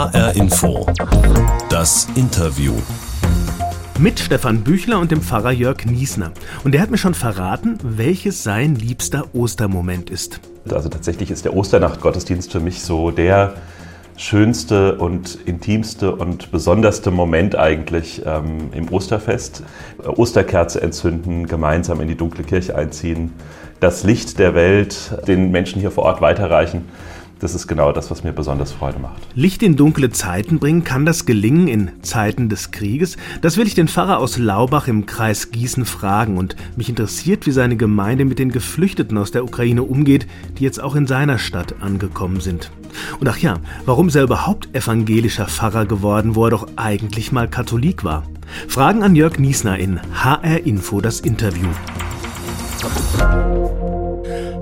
HR Info. Das Interview. Mit Stefan Büchler und dem Pfarrer Jörg Niesner. Und der hat mir schon verraten, welches sein liebster Ostermoment ist. Also tatsächlich ist der Osternacht-Gottesdienst für mich so der schönste und intimste und besonderste Moment eigentlich ähm, im Osterfest. Osterkerze entzünden, gemeinsam in die dunkle Kirche einziehen, das Licht der Welt den Menschen hier vor Ort weiterreichen das ist genau das, was mir besonders Freude macht. Licht in dunkle Zeiten bringen, kann das gelingen in Zeiten des Krieges? Das will ich den Pfarrer aus Laubach im Kreis Gießen fragen und mich interessiert, wie seine Gemeinde mit den Geflüchteten aus der Ukraine umgeht, die jetzt auch in seiner Stadt angekommen sind. Und ach ja, warum ist er überhaupt evangelischer Pfarrer geworden, wo er doch eigentlich mal Katholik war? Fragen an Jörg Niesner in HR Info das Interview.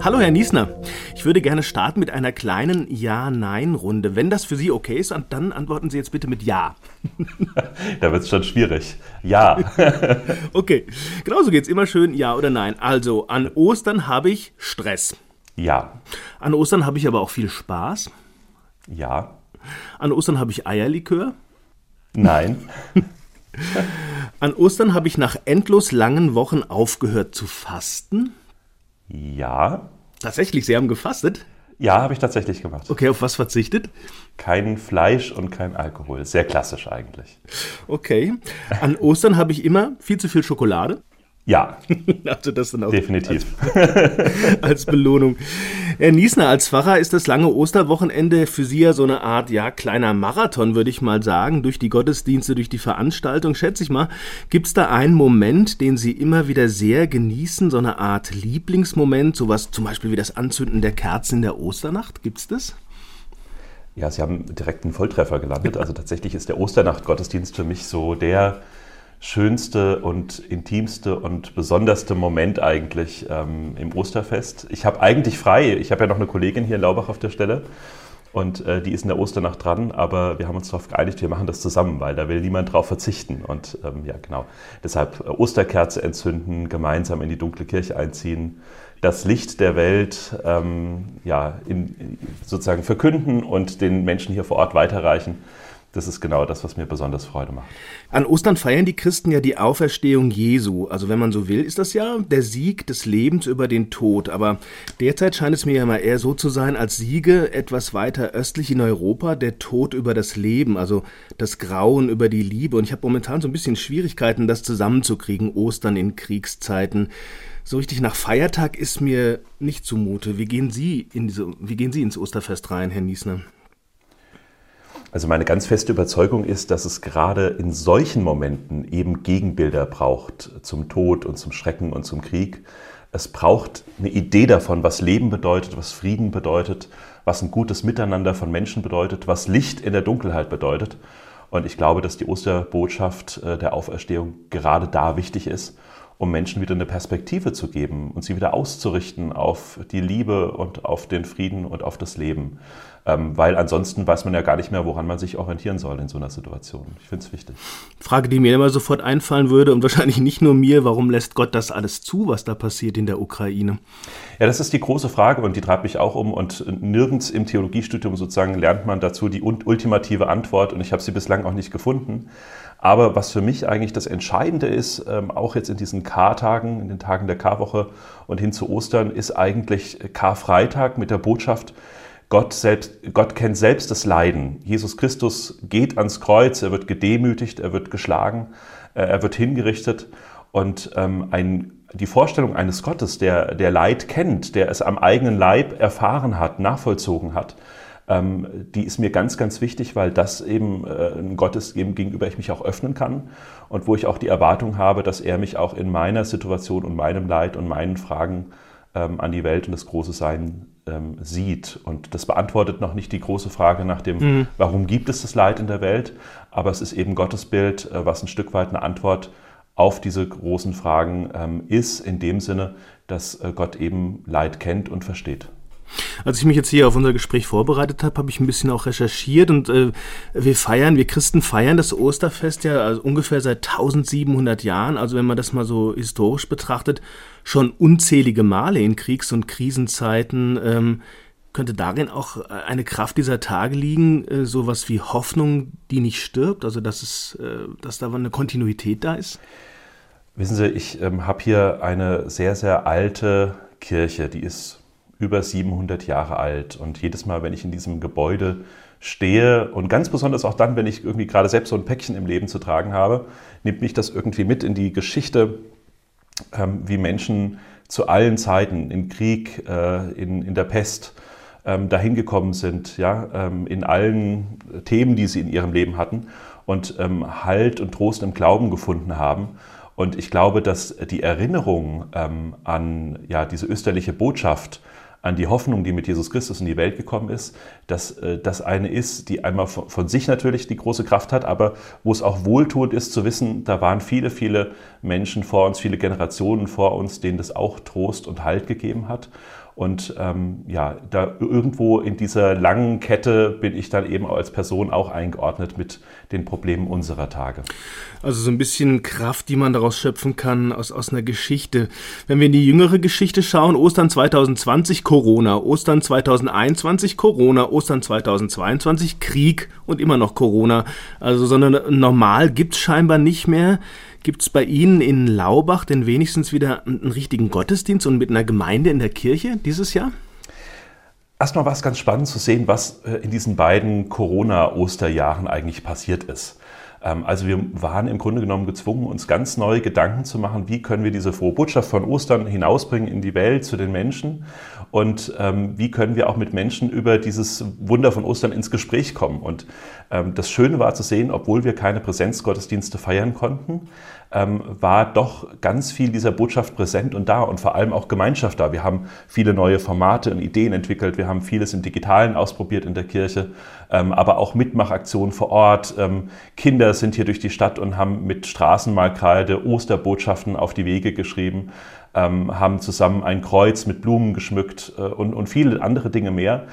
Hallo Herr Niesner, ich würde gerne starten mit einer kleinen Ja-Nein-Runde. Wenn das für Sie okay ist, dann antworten Sie jetzt bitte mit Ja. da wird es schon schwierig. Ja. okay, genauso geht es immer schön Ja oder Nein. Also, an Ostern habe ich Stress. Ja. An Ostern habe ich aber auch viel Spaß. Ja. An Ostern habe ich Eierlikör. Nein. An Ostern habe ich nach endlos langen Wochen aufgehört zu fasten. Ja. Tatsächlich, Sie haben gefastet? Ja, habe ich tatsächlich gemacht. Okay, auf was verzichtet? Kein Fleisch und kein Alkohol. Sehr klassisch eigentlich. Okay. An Ostern habe ich immer viel zu viel Schokolade. Ja. also das dann auch Definitiv. Als, als, Belohnung. Herr Niesner, als Pfarrer ist das lange Osterwochenende für Sie ja so eine Art, ja, kleiner Marathon, würde ich mal sagen, durch die Gottesdienste, durch die Veranstaltung, schätze ich mal. Gibt es da einen Moment, den Sie immer wieder sehr genießen, so eine Art Lieblingsmoment, sowas zum Beispiel wie das Anzünden der Kerzen in der Osternacht? Gibt es das? Ja, Sie haben direkt einen Volltreffer gelandet. Also tatsächlich ist der Osternacht-Gottesdienst für mich so der schönste und intimste und besonderste Moment eigentlich ähm, im Osterfest. Ich habe eigentlich frei. Ich habe ja noch eine Kollegin hier in Laubach auf der Stelle und äh, die ist in der Osternacht dran, aber wir haben uns darauf geeinigt, wir machen das zusammen, weil da will niemand drauf verzichten. Und ähm, ja, genau. Deshalb äh, Osterkerze entzünden, gemeinsam in die dunkle Kirche einziehen, das Licht der Welt ähm, ja, in, sozusagen verkünden und den Menschen hier vor Ort weiterreichen das ist genau das, was mir besonders Freude macht. An Ostern feiern die Christen ja die Auferstehung Jesu. Also wenn man so will, ist das ja der Sieg des Lebens über den Tod. Aber derzeit scheint es mir ja mal eher so zu sein, als siege etwas weiter östlich in Europa der Tod über das Leben, also das Grauen über die Liebe. Und ich habe momentan so ein bisschen Schwierigkeiten, das zusammenzukriegen, Ostern in Kriegszeiten. So richtig nach Feiertag ist mir nicht zumute. Wie gehen Sie, in diese, wie gehen Sie ins Osterfest rein, Herr Niesner? Also meine ganz feste Überzeugung ist, dass es gerade in solchen Momenten eben Gegenbilder braucht zum Tod und zum Schrecken und zum Krieg. Es braucht eine Idee davon, was Leben bedeutet, was Frieden bedeutet, was ein gutes Miteinander von Menschen bedeutet, was Licht in der Dunkelheit bedeutet. Und ich glaube, dass die Osterbotschaft äh, der Auferstehung gerade da wichtig ist, um Menschen wieder eine Perspektive zu geben und sie wieder auszurichten auf die Liebe und auf den Frieden und auf das Leben. Ähm, weil ansonsten weiß man ja gar nicht mehr, woran man sich orientieren soll in so einer Situation. Ich finde es wichtig. Frage, die mir immer sofort einfallen würde und wahrscheinlich nicht nur mir, warum lässt Gott das alles zu, was da passiert in der Ukraine? Ja, das ist die große Frage und die treibt mich auch um und nirgends im Theologiestudium sozusagen lernt man dazu die ultimative Antwort und ich habe sie bislang auch nicht gefunden. Aber was für mich eigentlich das Entscheidende ist, ähm, auch jetzt in diesen Kartagen, in den Tagen der Karwoche und hin zu Ostern, ist eigentlich Karfreitag mit der Botschaft, Gott, selbst, Gott kennt selbst das Leiden. Jesus Christus geht ans Kreuz, er wird gedemütigt, er wird geschlagen, äh, er wird hingerichtet. Und ähm, ein, die Vorstellung eines Gottes, der, der Leid kennt, der es am eigenen Leib erfahren hat, nachvollzogen hat, ähm, die ist mir ganz, ganz wichtig, weil das eben äh, ein Gott ist, gegenüber ich mich auch öffnen kann und wo ich auch die Erwartung habe, dass er mich auch in meiner Situation und meinem Leid und meinen Fragen ähm, an die Welt und das große Sein ähm, sieht. Und das beantwortet noch nicht die große Frage nach dem, mhm. warum gibt es das Leid in der Welt, aber es ist eben Gottes Bild, äh, was ein Stück weit eine Antwort auf diese großen Fragen ähm, ist, in dem Sinne, dass äh, Gott eben Leid kennt und versteht. Als ich mich jetzt hier auf unser Gespräch vorbereitet habe, habe ich ein bisschen auch recherchiert und äh, wir feiern, wir Christen feiern das Osterfest ja also ungefähr seit 1700 Jahren. Also wenn man das mal so historisch betrachtet, schon unzählige Male in Kriegs- und Krisenzeiten. Ähm, könnte darin auch eine Kraft dieser Tage liegen, äh, sowas wie Hoffnung, die nicht stirbt, also dass, es, äh, dass da eine Kontinuität da ist? Wissen Sie, ich ähm, habe hier eine sehr, sehr alte Kirche, die ist über 700 Jahre alt. Und jedes Mal, wenn ich in diesem Gebäude stehe und ganz besonders auch dann, wenn ich irgendwie gerade selbst so ein Päckchen im Leben zu tragen habe, nimmt mich das irgendwie mit in die Geschichte, ähm, wie Menschen zu allen Zeiten, im Krieg, äh, in, in der Pest, ähm, dahin gekommen sind, ja, ähm, in allen Themen, die sie in ihrem Leben hatten und ähm, Halt und Trost im Glauben gefunden haben. Und ich glaube, dass die Erinnerung ähm, an ja, diese österliche Botschaft, an die Hoffnung, die mit Jesus Christus in die Welt gekommen ist, dass äh, das eine ist, die einmal von, von, sich natürlich die große Kraft hat, aber wo es auch wohltuend ist zu wissen, da waren viele, viele Menschen vor uns, viele Generationen vor uns, denen das auch Trost und Halt gegeben hat. Und ähm, ja, da irgendwo in dieser langen Kette bin ich dann eben als Person auch eingeordnet mit den Problemen unserer Tage. Also so ein bisschen Kraft, die man daraus schöpfen kann aus, aus einer Geschichte. Wenn wir in die jüngere Geschichte schauen, Ostern 2020 Corona, Ostern 2021 Corona, Ostern 2022 Krieg und immer noch Corona. Also so eine normal gibt's scheinbar nicht mehr. Gibt es bei Ihnen in Laubach denn wenigstens wieder einen richtigen Gottesdienst und mit einer Gemeinde in der Kirche dieses Jahr? Erstmal war es ganz spannend zu sehen, was äh, in diesen beiden Corona-Osterjahren eigentlich passiert ist. Ähm, also wir waren im Grunde genommen gezwungen, uns ganz neue Gedanken zu machen, wie können wir diese frohe Botschaft von Ostern hinausbringen in die Welt, zu den Menschen und ähm, wie können wir auch mit Menschen über dieses Wunder von Ostern ins Gespräch kommen. Und ähm, das Schöne war zu sehen, obwohl wir keine Präsenzgottesdienste feiern konnten, ähm, war doch ganz viel dieser Botschaft präsent und da und vor allem auch Gemeinschaft da. Wir haben viele neue Formate und Ideen entwickelt, wir haben vieles im Digitalen ausprobiert in der Kirche, ähm, aber auch Mitmachaktionen vor Ort. Ähm, Kinder sind hier durch die Stadt und haben mit Straßenmalkreide Osterbotschaften auf die Wege geschrieben ähm, haben zusammen ein Kreuz mit Blumen geschmückt äh, und, und viele andere Dinge mehr.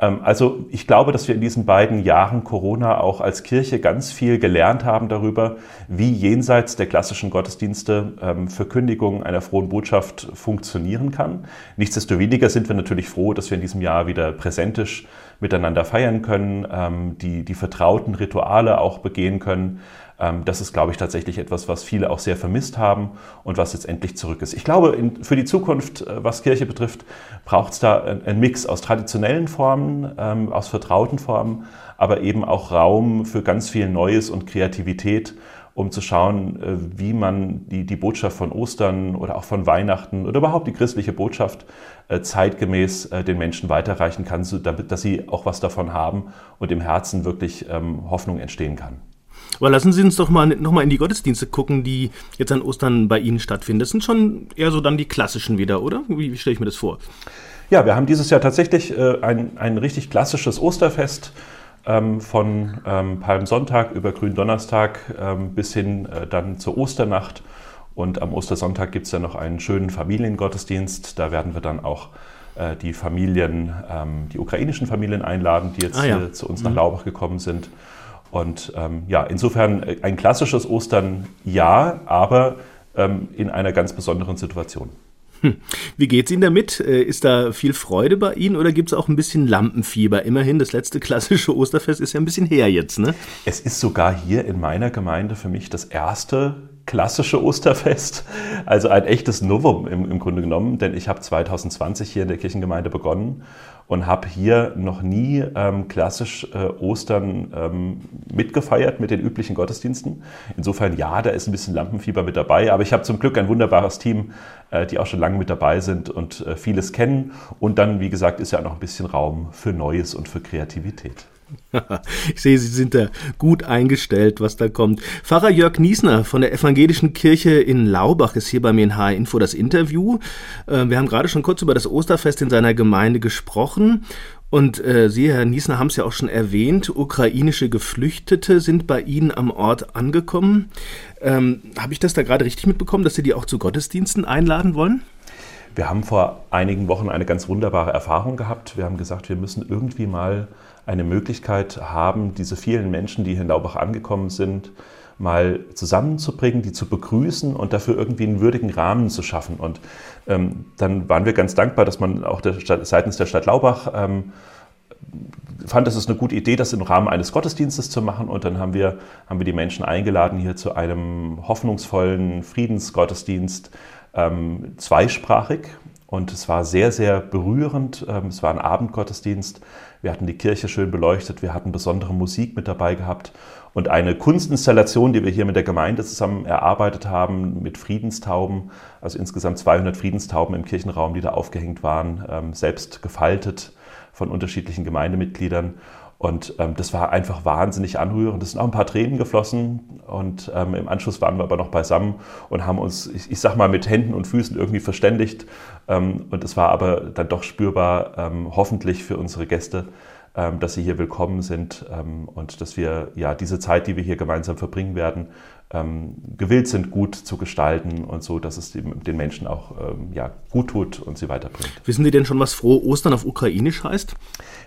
Ähm, also ich glaube, dass wir in diesen beiden Jahren Corona auch als Kirche ganz viel gelernt haben darüber, wie jenseits der klassischen Gottesdienste ähm, Verkündigung einer frohen Botschaft funktionieren kann. Nichtsdestoweniger sind wir natürlich froh, dass wir in diesem Jahr wieder präsentisch miteinander feiern können, ähm, die, die vertrauten Rituale auch begehen können. Ähm, das ist, glaube ich, tatsächlich etwas, was viele auch sehr vermisst haben und was jetzt endlich zurück ist. Ich glaube, in, für die Zukunft, äh, was Kirche betrifft, braucht es da einen Mix aus traditionellen Formen, ähm, aus vertrauten Formen, aber eben auch Raum für ganz viel Neues und Kreativität um zu schauen, äh, wie man die, die Botschaft von Ostern oder auch von Weihnachten oder überhaupt die christliche Botschaft äh, zeitgemäß den Menschen weiterreichen kann, damit, dass sie auch was davon haben und im Herzen wirklich ähm, Hoffnung entstehen kann. Aber lassen Sie uns doch mal noch mal in die Gottesdienste gucken, die jetzt an Ostern bei Ihnen stattfinden. Das sind schon eher so dann die klassischen wieder, oder? Wie, wie stelle ich mir das vor? Ja, wir haben dieses Jahr tatsächlich äh, ein, ein richtig klassisches Osterfest ähm, von ähm, Palmsonntag über Gründonnerstag ähm, bis hin äh, dann zur Osternacht. Und am Ostersonntag gibt es dann noch einen schönen Familiengottesdienst. Da werden wir dann auch äh, die Familien, ähm, die ukrainischen Familien einladen, die jetzt ah, ja. zu uns nach mhm. Laubach gekommen sind. Und ähm, ja, insofern äh, ein klassisches Ostern ja, aber ähm, in einer ganz besonderen Situation. Hm. Wie geht's Ihnen damit? Äh, ist da viel Freude bei Ihnen oder gibt es auch ein bisschen Lampenfieber? Immerhin, das letzte klassische Osterfest ist ja ein bisschen her jetzt, ne? Es ist sogar hier in meiner Gemeinde für mich das erste klassische Osterfest, also ein echtes Novum im, im Grunde genommen, denn ich habe 2020 hier in der Kirchengemeinde begonnen und habe hier noch nie ähm, klassisch äh, Ostern ähm, mitgefeiert mit den üblichen Gottesdiensten. Insofern ja, da ist ein bisschen Lampenfieber mit dabei, aber ich habe zum Glück ein wunderbares Team, äh, die auch schon lange mit dabei sind und äh, vieles kennen. Und dann, wie gesagt, ist ja auch noch ein bisschen Raum für Neues und für Kreativität. ich sehe, Sie sind da gut eingestellt, was da kommt. Pfarrer Jörg Niesner von der Evangelischen Kirche in Laubach ist hier bei mir in HR Info das Interview. Äh, wir haben gerade schon kurz über das Osterfest in seiner Gemeinde gesprochen. Und äh, Sie, Herr Niesner, haben es ja auch schon erwähnt, ukrainische Geflüchtete sind bei Ihnen am Ort angekommen. Ähm, Habe ich das da gerade richtig mitbekommen, dass Sie die auch zu Gottesdiensten einladen wollen? Wir haben vor einigen Wochen eine ganz wunderbare Erfahrung gehabt. Wir haben gesagt, wir müssen irgendwie mal eine Möglichkeit haben, diese vielen Menschen, die hier in Laubach angekommen sind, mal zusammenzubringen, die zu begrüßen und dafür irgendwie einen würdigen Rahmen zu schaffen. Und ähm, dann waren wir ganz dankbar, dass man auch der Stadt, seitens der Stadt Laubach ähm, fand, es ist eine gute Idee, das im Rahmen eines Gottesdienstes zu machen. Und dann haben wir, haben wir die Menschen eingeladen hier zu einem hoffnungsvollen Friedensgottesdienst, ähm, zweisprachig. Und es war sehr, sehr berührend. Ähm, es war ein Abendgottesdienst. Wir hatten die Kirche schön beleuchtet. Wir hatten besondere Musik mit dabei gehabt. Und eine Kunstinstallation, die wir hier mit der Gemeinde zusammen erarbeitet haben, mit Friedenstauben, also insgesamt 200 Friedenstauben im Kirchenraum, die da aufgehängt waren, ähm, selbst gefaltet von unterschiedlichen Gemeindemitgliedern. Und ähm, das war einfach wahnsinnig anrührend. Es sind auch ein paar Tränen geflossen. Und ähm, im Anschluss waren wir aber noch beisammen und haben uns, ich, ich sag mal, mit Händen und Füßen irgendwie verständigt. Ähm, und es war aber dann doch spürbar, ähm, hoffentlich für unsere Gäste, ähm, dass sie hier willkommen sind ähm, und dass wir ja diese Zeit, die wir hier gemeinsam verbringen werden, ähm, gewillt sind, gut zu gestalten und so, dass es den, den Menschen auch ähm, ja, gut tut und sie weiterbringt. Wissen Sie denn schon, was frohe Ostern auf Ukrainisch heißt?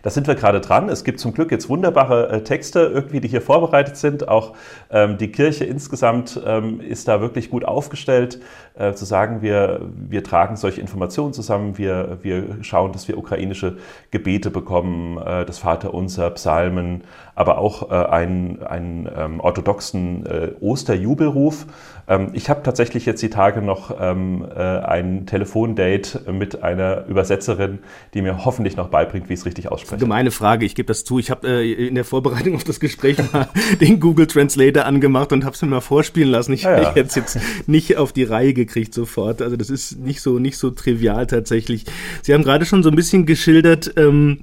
Da sind wir gerade dran. Es gibt zum Glück jetzt wunderbare äh, Texte, irgendwie, die hier vorbereitet sind. Auch ähm, die Kirche insgesamt ähm, ist da wirklich gut aufgestellt, äh, zu sagen, wir, wir tragen solche Informationen zusammen, wir, wir schauen, dass wir ukrainische Gebete bekommen, äh, das Vaterunser, Psalmen, aber auch äh, einen, einen ähm, orthodoxen äh, Osterjubelruf. Ähm, ich habe tatsächlich jetzt die Tage noch ähm, äh, ein Telefondate mit einer Übersetzerin, die mir hoffentlich noch beibringt, wie ich es richtig ausspreche. Gemeine Frage, ich gebe das zu. Ich habe äh, in der Vorbereitung auf das Gespräch mal den Google Translator angemacht und habe es mir mal vorspielen lassen. Ich, ja, ja. hätte es jetzt nicht auf die Reihe gekriegt sofort. Also das ist nicht so, nicht so trivial tatsächlich. Sie haben gerade schon so ein bisschen geschildert, ähm,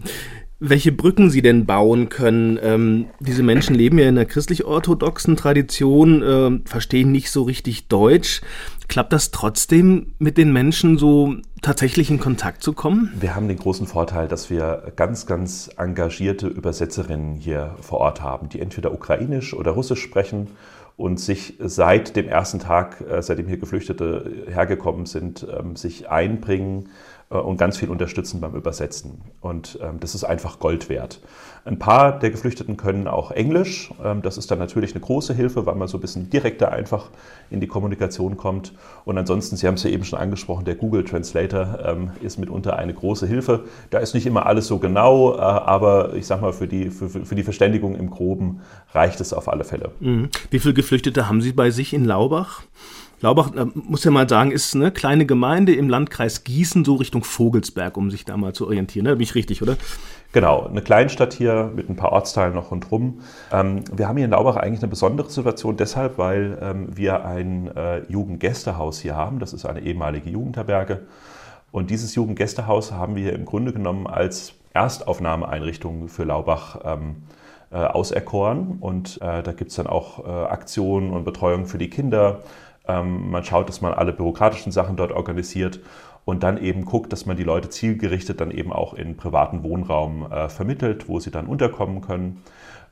welche Brücken sie denn bauen können. Ähm, diese Menschen leben ja in einer christlich-orthodoxen Tradition, äh, verstehen nicht so richtig Deutsch. Klappt das trotzdem mit den Menschen so tatsächlich in Kontakt zu kommen? Wir haben den großen Vorteil, dass wir ganz, ganz engagierte Übersetzerinnen hier vor Ort haben, die entweder ukrainisch oder russisch sprechen und sich seit dem ersten Tag, äh, seitdem hier Geflüchtete hergekommen sind, ähm, sich einbringen und ganz viel unterstützen beim Übersetzen. Und ähm, das ist einfach Gold wert. Ein paar der Geflüchteten können auch Englisch. Ähm, das ist dann natürlich eine große Hilfe, weil man so ein bisschen direkter einfach in die Kommunikation kommt. Und ansonsten, Sie haben es ja eben schon angesprochen, der Google Translator ähm, ist mitunter eine große Hilfe. Da ist nicht immer alles so genau, äh, aber ich sage mal, für die, für, für die Verständigung im Groben reicht es auf alle Fälle. Mhm. Wie viele Geflüchtete haben Sie bei sich in Laubach? Laubach, muss ja mal sagen, ist eine kleine Gemeinde im Landkreis Gießen, so Richtung Vogelsberg, um sich da mal zu orientieren. Da bin ich richtig, oder? Genau, eine Kleinstadt hier mit ein paar Ortsteilen noch rundherum. Ähm, wir haben hier in Laubach eigentlich eine besondere Situation deshalb, weil ähm, wir ein äh, Jugendgästehaus hier haben. Das ist eine ehemalige Jugendherberge. Und dieses Jugendgästehaus haben wir im Grunde genommen als Erstaufnahmeeinrichtung für Laubach ähm, äh, auserkoren. Und äh, da gibt es dann auch äh, Aktionen und Betreuung für die Kinder. Ähm, man schaut, dass man alle bürokratischen Sachen dort organisiert und dann eben guckt, dass man die Leute zielgerichtet dann eben auch in privaten Wohnraum äh, vermittelt, wo sie dann unterkommen können.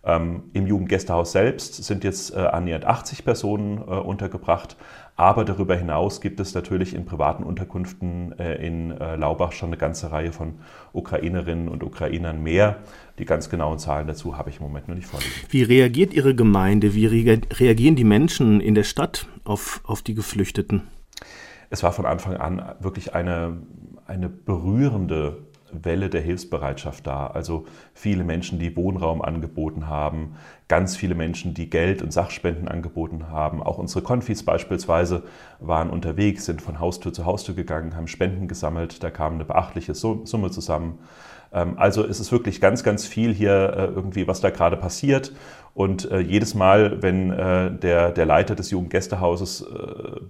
Ähm, Im Jugendgästehaus selbst sind jetzt äh, annähernd 80 Personen äh, untergebracht, aber darüber hinaus gibt es natürlich in privaten Unterkünften äh, in Laubach schon eine ganze Reihe von Ukrainerinnen und Ukrainern mehr. Die ganz genauen Zahlen dazu habe ich im Moment noch nicht vorliegen. Wie reagiert Ihre Gemeinde? Wie reagieren die Menschen in der Stadt auf, auf die Geflüchteten? Es war von Anfang an wirklich eine, eine berührende Welle der Hilfsbereitschaft da. Also viele Menschen, die Wohnraum angeboten haben, ganz viele Menschen, die Geld und Sachspenden angeboten haben. Auch unsere Konfis beispielsweise waren unterwegs, sind von Haustür zu Haustür gegangen, haben Spenden gesammelt. Da kam eine beachtliche Summe zusammen. Ähm, also es ist wirklich ganz, ganz viel hier äh, irgendwie, was da gerade passiert. Und äh, jedes Mal, wenn äh, der, der Leiter des Jugendgästehauses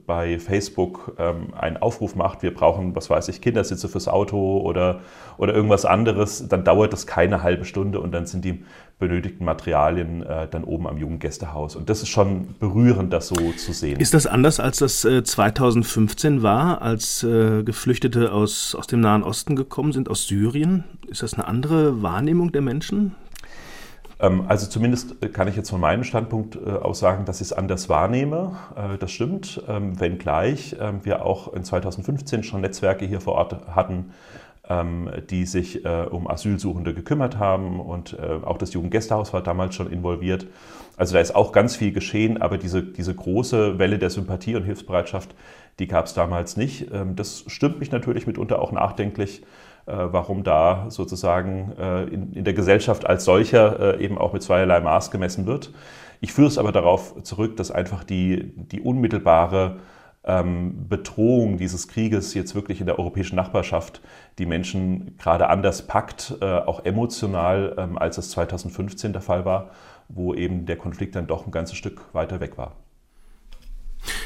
bei Facebook ähm, einen Aufruf macht, wir brauchen, was weiß ich, Kindersitze fürs Auto oder, oder irgendwas anderes, dann dauert das keine halbe Stunde und dann sind die benötigten Materialien äh, dann oben am Jugendgästehaus. Und das ist schon berührend, das so zu sehen. Ist das anders, als das äh, 2015 war, als äh, Geflüchtete aus, aus dem Nahen Osten gekommen sind, aus Syrien? Ist das eine andere Wahrnehmung der Menschen? Ähm, also zumindest kann ich jetzt von meinem Standpunkt äh, aus sagen, dass ich es anders wahrnehme. Äh, das stimmt, ähm, wenngleich ähm, wir auch in 2015 schon Netzwerke hier vor Ort hatten, die sich äh, um Asylsuchende gekümmert haben und äh, auch das Jugendgästehaus war damals schon involviert. Also da ist auch ganz viel geschehen, aber diese, diese große Welle der Sympathie und Hilfsbereitschaft, die gab es damals nicht. Ähm, das stimmt mich natürlich mitunter auch nachdenklich, äh, warum da sozusagen äh, in, in, der Gesellschaft als solcher äh, eben auch mit zweierlei Maß gemessen wird. Ich führe es aber darauf zurück, dass einfach die, die unmittelbare ähm, Bedrohung dieses Krieges jetzt wirklich in der europäischen Nachbarschaft die Menschen gerade anders packt, äh, auch emotional, ähm, als es 2015 der Fall war, wo eben der Konflikt dann doch ein ganzes Stück weiter weg war.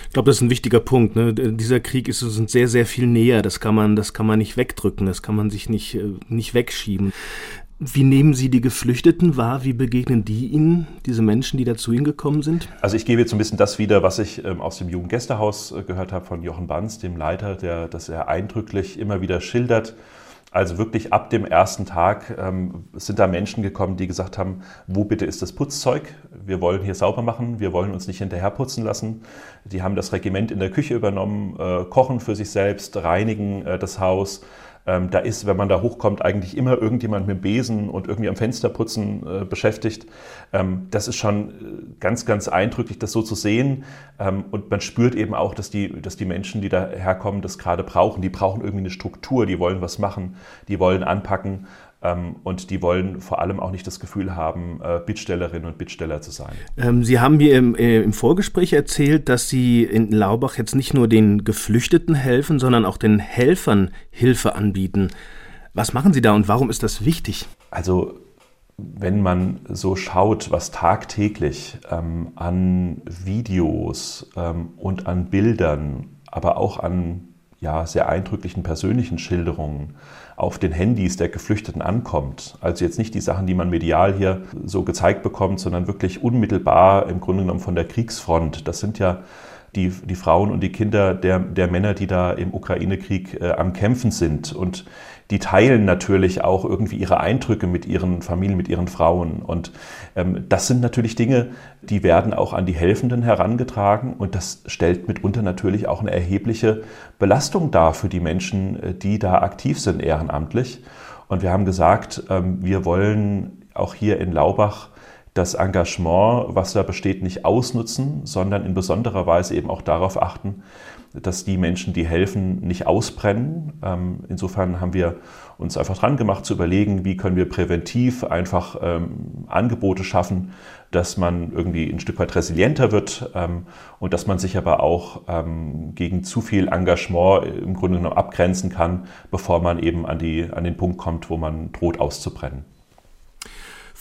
Ich glaube, das ist ein wichtiger Punkt. Ne? Dieser Krieg ist uns sehr, sehr viel näher. Das kann man, das kann man nicht wegdrücken. Das kann man sich nicht, äh, nicht wegschieben. Wie nehmen Sie die Geflüchteten wahr? Wie begegnen die Ihnen, diese Menschen, die da zu Ihnen gekommen sind? Also ich gebe jetzt ein bisschen das wieder, was ich ähm, aus dem Jugendgästehaus äh, gehört habe von Jochen Banz, dem Leiter, der das sehr eindrücklich immer wieder schildert. Also wirklich ab dem ersten Tag ähm, sind da Menschen gekommen, die gesagt haben, wo bitte ist das Putzzeug? Wir wollen hier sauber machen, wir wollen uns nicht hinterher putzen lassen. Die haben das Regiment in der Küche übernommen, äh, kochen für sich selbst, reinigen äh, das Haus, ähm, da ist, wenn man da hochkommt, eigentlich immer irgendjemand mit Besen und irgendwie am Fensterputzen äh, beschäftigt. Ähm, das ist schon äh, ganz, ganz eindrücklich, das so zu sehen. Ähm, und man spürt eben auch, dass die, dass die Menschen, die da herkommen, das gerade brauchen. Die brauchen irgendwie eine Struktur, die wollen was machen, die wollen anpacken. Ähm, und die wollen vor allem auch nicht das Gefühl haben, äh, Bittstellerinnen und Bittsteller zu sein. Ähm, Sie haben mir im, äh, im, Vorgespräch erzählt, dass Sie in Laubach jetzt nicht nur den Geflüchteten helfen, sondern auch den Helfern Hilfe anbieten. Was machen Sie da und warum ist das wichtig? Also wenn man so schaut, was tagtäglich ähm, an Videos ähm, und an Bildern, aber auch an ja, sehr eindrücklichen persönlichen Schilderungen auf den Handys der Geflüchteten ankommt. Also jetzt nicht die Sachen, die man medial hier so gezeigt bekommt, sondern wirklich unmittelbar im Grunde genommen von der Kriegsfront. Das sind ja die, die Frauen und die Kinder der, der Männer, die da im Ukraine-Krieg äh, am Kämpfen sind. Und die teilen natürlich auch irgendwie ihre Eindrücke mit ihren Familien, mit ihren Frauen. Und ähm, das sind natürlich Dinge, die werden auch an die Helfenden herangetragen. Und das stellt mitunter natürlich auch eine erhebliche Belastung dar für die Menschen, äh, die da aktiv sind ehrenamtlich. Und wir haben gesagt, ähm, wir wollen auch hier in Laubach das Engagement, was da besteht, nicht ausnutzen, sondern in besonderer Weise eben auch darauf achten, dass die Menschen, die helfen, nicht ausbrennen. Ähm, insofern haben wir uns einfach dran gemacht zu überlegen, wie können wir präventiv einfach ähm, Angebote schaffen, dass man irgendwie ein Stück weit resilienter wird ähm, und dass man sich aber auch gegen zu viel Engagement im Grunde genommen abgrenzen kann, bevor man eben an, die, an den Punkt kommt, wo man droht auszubrennen.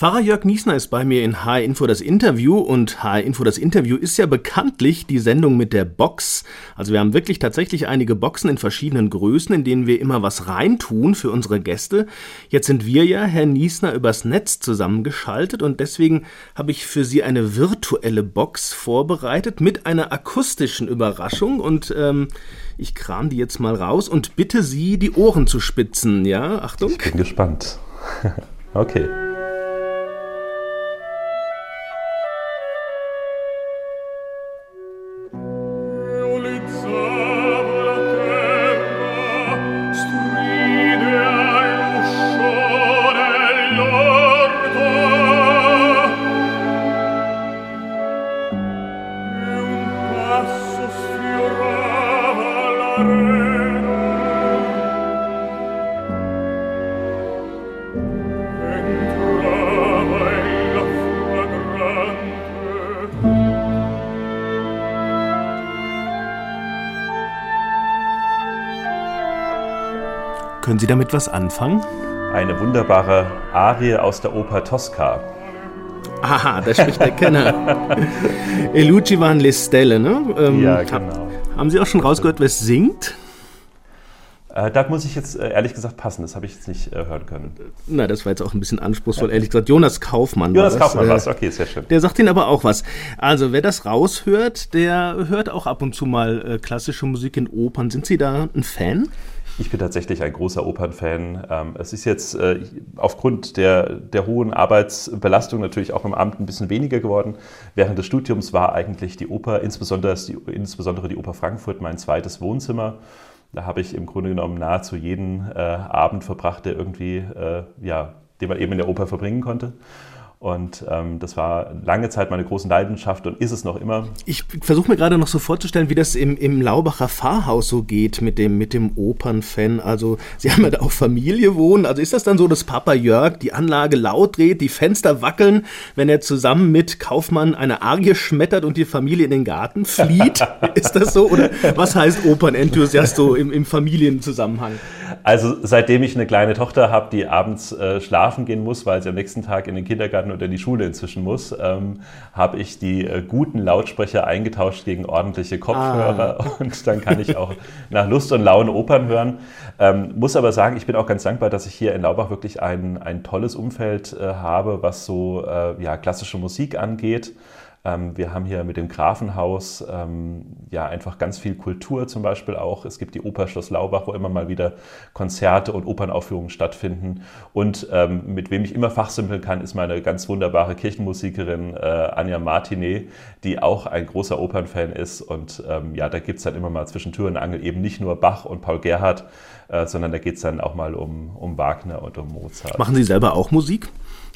Pfarrer Jörg Niesner ist bei mir in HR Info das Interview und HR Info das Interview ist ja bekanntlich die Sendung mit der Box. Also wir haben wirklich tatsächlich einige Boxen in verschiedenen Größen, in denen wir immer was reintun für unsere Gäste. Jetzt sind wir ja, Herr Niesner, übers Netz zusammengeschaltet und deswegen habe ich für Sie eine virtuelle Box vorbereitet mit einer akustischen Überraschung und ähm, ich kram die jetzt mal raus und bitte Sie, die Ohren zu spitzen. Ja, Achtung. Ich bin gespannt. okay. Können Sie damit was anfangen? Eine wunderbare Arie aus der Oper Tosca. Aha, da spricht der Kenner. Eluci waren le Stelle, ne? Ähm, ja, genau. Haben Sie auch schon rausgehört, wer es singt? Äh, da muss ich jetzt äh, ehrlich gesagt passen, das habe ich jetzt nicht äh, hören können. Na, das war jetzt auch ein bisschen anspruchsvoll, ehrlich gesagt. Jonas Kaufmann. Jonas war Kaufmann war es, okay, sehr schön. Der sagt Ihnen aber auch was. Also, wer das raushört, der hört auch ab und zu mal klassische Musik in Opern. Sind Sie da ein Fan? Ich bin tatsächlich ein großer Opernfan. Ähm, es ist jetzt äh, aufgrund der, der hohen Arbeitsbelastung natürlich auch im Amt ein bisschen weniger geworden. Während des Studiums war eigentlich die Oper, insbesondere die, insbesondere die Oper Frankfurt, mein zweites Wohnzimmer. Da habe ich im Grunde genommen nahezu jeden äh, Abend verbracht, der irgendwie, äh, ja, den man eben in der Oper verbringen konnte. Und ähm, das war lange Zeit meine große Leidenschaft und ist es noch immer. Ich versuche mir gerade noch so vorzustellen, wie das im, im Laubacher Pfarrhaus so geht mit dem, mit dem Opernfan. Also Sie haben ja da auch Familie wohnen. Also ist das dann so, dass Papa Jörg die Anlage laut dreht, die Fenster wackeln, wenn er zusammen mit Kaufmann eine Arie schmettert und die Familie in den Garten flieht? ist das so? Oder was heißt Opernenthusiast so im, im Familienzusammenhang? Also seitdem ich eine kleine Tochter habe, die abends äh, schlafen gehen muss, weil sie am nächsten Tag in den Kindergarten oder in die Schule inzwischen muss, ähm, habe ich die äh, guten Lautsprecher eingetauscht gegen ordentliche Kopfhörer ah. und dann kann ich auch nach Lust und Laune Opern hören. Ähm, muss aber sagen, ich bin auch ganz dankbar, dass ich hier in Laubach wirklich ein, ein tolles Umfeld äh, habe, was so äh, ja, klassische Musik angeht. Ähm, wir haben hier mit dem Grafenhaus ähm, ja einfach ganz viel Kultur zum Beispiel auch. Es gibt die Oper Schloss Laubach, wo immer mal wieder Konzerte und Opernaufführungen stattfinden. Und ähm, mit wem ich immer fachsimpeln kann, ist meine ganz wunderbare Kirchenmusikerin äh, Anja Martinet, die auch ein großer Opernfan ist. Und ja, da gibt es dann immer mal zwischen Tür und Angel eben nicht nur Bach und Paul Gerhardt, äh, sondern da geht es dann auch mal um, um Wagner und um Mozart. Machen Sie selber auch Musik?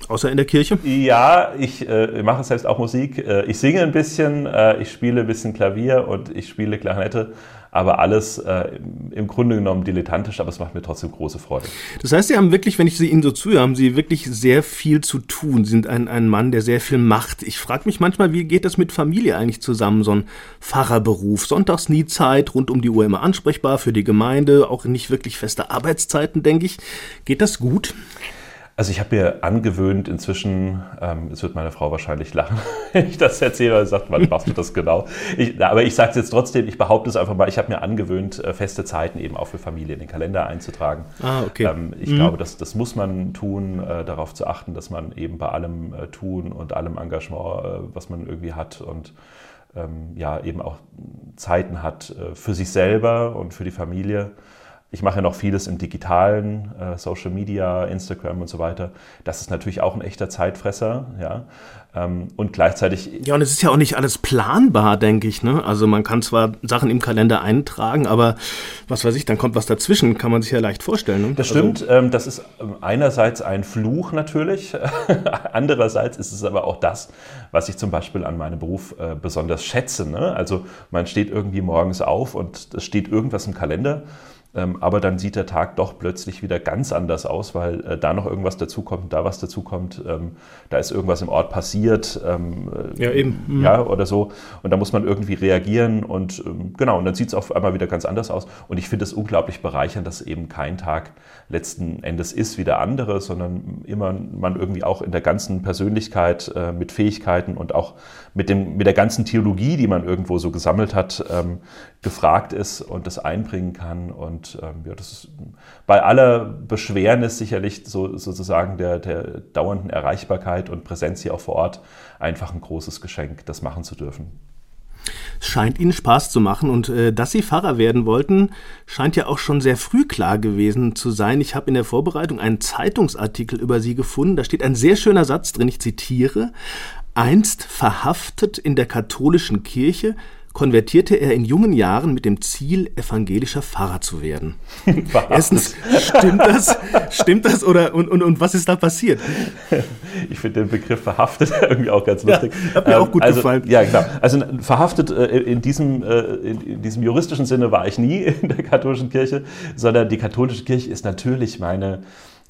Außer in der Kirche? Ja, ich äh, mache selbst auch Musik. Äh, ich singe ein bisschen, äh, ich spiele ein bisschen Klavier und ich spiele Klarinette, aber alles äh, im Grunde genommen dilettantisch, aber es macht mir trotzdem große Freude. Das heißt, Sie haben wirklich, wenn ich Sie Ihnen so zuhöre, haben Sie wirklich sehr viel zu tun. Sie sind ein, ein Mann, der sehr viel macht. Ich frage mich manchmal, wie geht das mit Familie eigentlich zusammen, so ein Pfarrerberuf? Sonntags nie Zeit, rund um die Uhr immer ansprechbar für die Gemeinde, auch nicht wirklich feste Arbeitszeiten, denke ich. Geht das gut? Also ich habe mir angewöhnt, inzwischen, ähm, es wird meine Frau wahrscheinlich lachen, wenn ich das erzähle, weil sie sagt, wann machst du das genau? Ich, aber ich sage es jetzt trotzdem, ich behaupte es einfach mal, ich habe mir angewöhnt, äh, feste Zeiten eben auch für Familie in den Kalender einzutragen. Ah, okay. Ähm, ich mhm. glaube, das, das muss man tun, äh, darauf zu achten, dass man eben bei allem äh, Tun und allem Engagement, äh, was man irgendwie hat und ähm, ja, eben auch Zeiten hat äh, für sich selber und für die Familie. Ich mache ja noch vieles im digitalen, äh, Social Media, Instagram und so weiter. Das ist natürlich auch ein echter Zeitfresser, ja. Ähm, und gleichzeitig. Ja, und es ist ja auch nicht alles planbar, denke ich. Ne? Also man kann zwar Sachen im Kalender eintragen, aber was weiß ich, dann kommt was dazwischen, kann man sich ja leicht vorstellen. Ne? Das stimmt. Also, ähm, das ist ähm, einerseits ein Fluch natürlich. Andererseits ist es aber auch das, was ich zum Beispiel an meinem Beruf äh, besonders schätze. Ne? Also man steht irgendwie morgens auf und es steht irgendwas im Kalender aber dann sieht der Tag doch plötzlich wieder ganz anders aus, weil äh, da noch irgendwas dazukommt, da was dazukommt, ähm, da ist irgendwas im Ort passiert. Ähm, äh, ja, eben. Mhm. Ja, oder so. Und da muss man irgendwie reagieren und genau, und dann sieht es auf einmal wieder ganz anders aus. Und ich finde es unglaublich bereichernd, dass eben kein Tag letzten Endes ist wie der andere, sondern immer man irgendwie auch in der ganzen Persönlichkeit äh, mit Fähigkeiten und auch mit, dem, mit der ganzen Theologie, die man irgendwo so gesammelt hat, gefragt ist und das einbringen kann. Und ähm, ja, das ist bei aller Beschwernis sicherlich so, sozusagen der, der dauernden Erreichbarkeit und Präsenz hier auch vor Ort einfach ein großes Geschenk, das machen zu dürfen. Es scheint Ihnen Spaß zu machen und äh, dass Sie Pfarrer werden wollten, scheint ja auch schon sehr früh klar gewesen zu sein. Ich habe in der Vorbereitung einen Zeitungsartikel über Sie gefunden. Da steht ein sehr schöner Satz drin, ich zitiere. Einst verhaftet in der katholischen Kirche, konvertierte er in jungen Jahren mit dem Ziel, evangelischer Pfarrer zu werden. Erstens, stimmt das? Stimmt das oder und, und, und was ist da passiert? Ich finde den Begriff verhaftet irgendwie auch ganz lustig. Ja, hat mir ähm, auch gut also, gefallen. Ja, genau. Also verhaftet äh, in, diesem, äh, in diesem juristischen Sinne war ich nie in der katholischen Kirche, sondern die katholische Kirche ist natürlich meine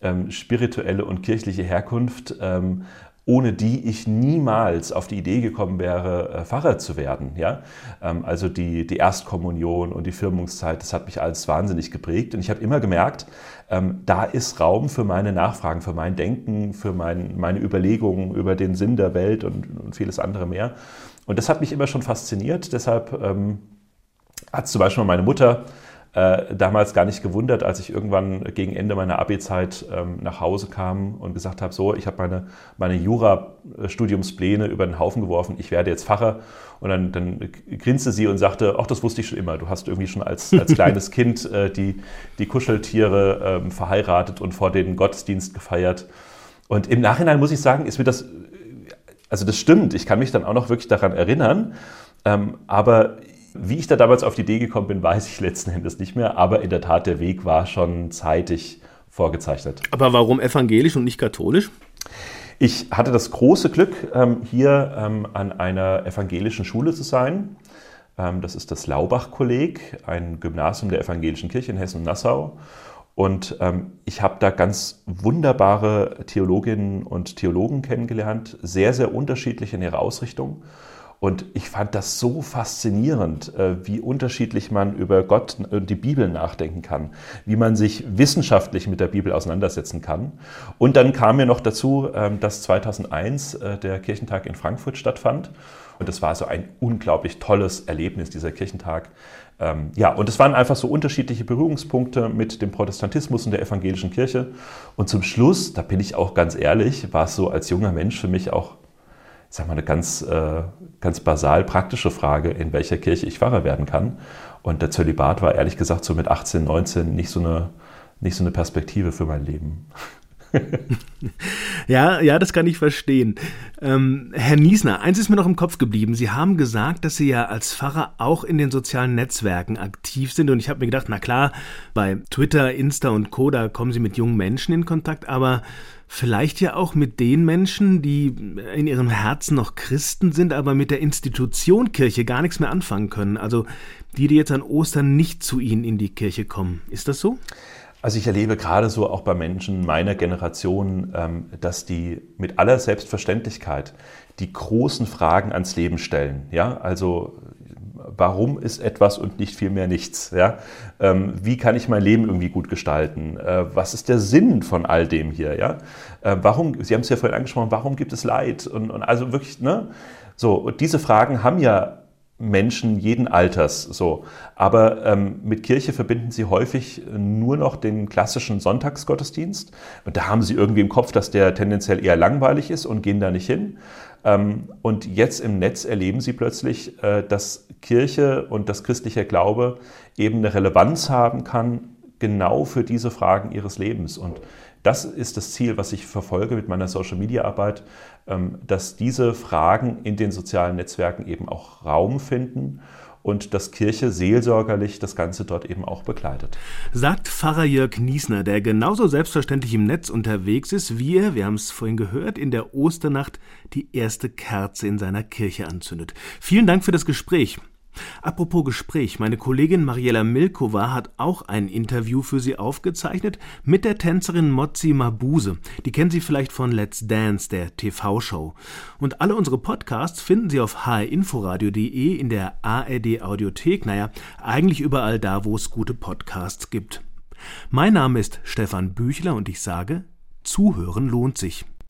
ähm, spirituelle und kirchliche Herkunft. Ähm, ohne die ich niemals auf die Idee gekommen wäre, äh, Pfarrer zu werden. Ja? Ähm, also die, die Erstkommunion und die Firmungszeit, das hat mich alles wahnsinnig geprägt. Und ich habe immer gemerkt, ähm, da ist Raum für meine Nachfragen, für mein Denken, für mein, meine Überlegungen über den Sinn der Welt und, und vieles andere mehr. Und das hat mich immer schon fasziniert. Deshalb ähm, hat zum Beispiel meine Mutter äh, damals gar nicht gewundert, als ich irgendwann gegen Ende meiner Abi-Zeit ähm, nach Hause kam und gesagt habe, so, ich habe meine, meine Jura-Studiumspläne über den Haufen geworfen, ich werde jetzt Pfarrer. Und dann, dann grinste sie und sagte, ach, das wusste ich schon immer. Du hast irgendwie schon als, als kleines Kind äh, die, die Kuscheltiere ähm, verheiratet und vor den Gottesdienst gefeiert. Und im Nachhinein muss ich sagen, ist mir das, also das stimmt, ich kann mich dann auch noch wirklich daran erinnern, ähm, aber Wie ich da damals auf die Idee gekommen bin, weiß ich letzten Endes nicht mehr, aber in der Tat, der Weg war schon zeitig vorgezeichnet. Aber warum evangelisch und nicht katholisch? Ich hatte das große Glück, ähm, hier ähm, an einer evangelischen Schule zu sein. Ähm, das ist das Laubach-Kolleg, ein Gymnasium der evangelischen Kirche in Hessen-Nassau. Und ich habe da ganz wunderbare Theologinnen und Theologen kennengelernt, sehr, sehr unterschiedlich in ihrer Ausrichtung. Und ich fand das so faszinierend, äh, wie unterschiedlich man über Gott und die Bibel nachdenken kann, wie man sich wissenschaftlich mit der Bibel auseinandersetzen kann. Und dann kam mir noch dazu, ähm, dass 2001 äh, der Kirchentag in Frankfurt stattfand. Und das war so ein unglaublich tolles Erlebnis, dieser Kirchentag. Ähm, ja, und es waren einfach so unterschiedliche Berührungspunkte mit dem Protestantismus und der evangelischen Kirche. Und zum Schluss, da bin ich auch ganz ehrlich, war es so als junger Mensch für mich auch sag mal, eine ganz, äh, ganz basal praktische Frage, in welcher Kirche ich Pfarrer werden kann. Und der Zölibat war ehrlich gesagt so mit 18, 19 nicht so eine, nicht so eine Perspektive für mein Leben. ja, ja, das kann ich verstehen. Ähm, Herr Niesner, eins ist mir noch im Kopf geblieben. Sie haben gesagt, dass Sie ja als Pfarrer auch in den sozialen Netzwerken aktiv sind. Und ich habe mir gedacht, na klar, bei Twitter, Insta und Co., da kommen Sie mit jungen Menschen in Kontakt. Aber Vielleicht ja auch mit den Menschen, die in ihrem Herzen noch Christen sind, aber mit der Institution Kirche gar nichts mehr anfangen können. Also die, die jetzt an Ostern nicht zu Ihnen in die Kirche kommen. Ist das so? Also ich erlebe gerade so auch bei Menschen meiner Generation, ähm, dass die mit aller Selbstverständlichkeit die großen Fragen ans Leben stellen. Ja, also warum ist etwas und nicht vielmehr nichts? Ja? Ähm, wie kann ich mein Leben irgendwie gut gestalten? Äh, was ist der Sinn von all dem hier? Ja? Äh, warum, Sie haben es ja vorhin angesprochen, warum gibt es Leid? Und, und also wirklich, ne? So, und diese Fragen haben ja Menschen jeden Alters so. Aber ähm, mit Kirche verbinden sie häufig nur noch den klassischen Sonntagsgottesdienst. Und da haben sie irgendwie im Kopf, dass der tendenziell eher langweilig ist und gehen da nicht hin. Ähm, und jetzt im Netz erleben sie plötzlich, äh, dass Kirche und das christliche Glaube eben eine Relevanz haben kann, genau für diese Fragen ihres Lebens. Und das ist das Ziel, was ich verfolge mit meiner Social-Media-Arbeit, ähm, dass diese Fragen in den sozialen Netzwerken eben auch Raum finden und dass Kirche seelsorgerlich das Ganze dort eben auch begleitet. Sagt Pfarrer Jörg Niesner, der genauso selbstverständlich im Netz unterwegs ist, wie er, wir haben es vorhin gehört, in der Osternacht die erste Kerze in seiner Kirche anzündet. Vielen Dank für das Gespräch. Apropos Gespräch, meine Kollegin Mariella Milkova hat auch ein Interview für Sie aufgezeichnet mit der Tänzerin Mozzi Mabuse. Die kennen Sie vielleicht von Let's Dance, der TV-Show. Und alle unsere Podcasts finden Sie auf hrinforadio.de in der ARD Audiothek, naja, eigentlich überall da, wo es gute Podcasts gibt. Mein Name ist Stefan Büchler und ich sage, Zuhören lohnt sich.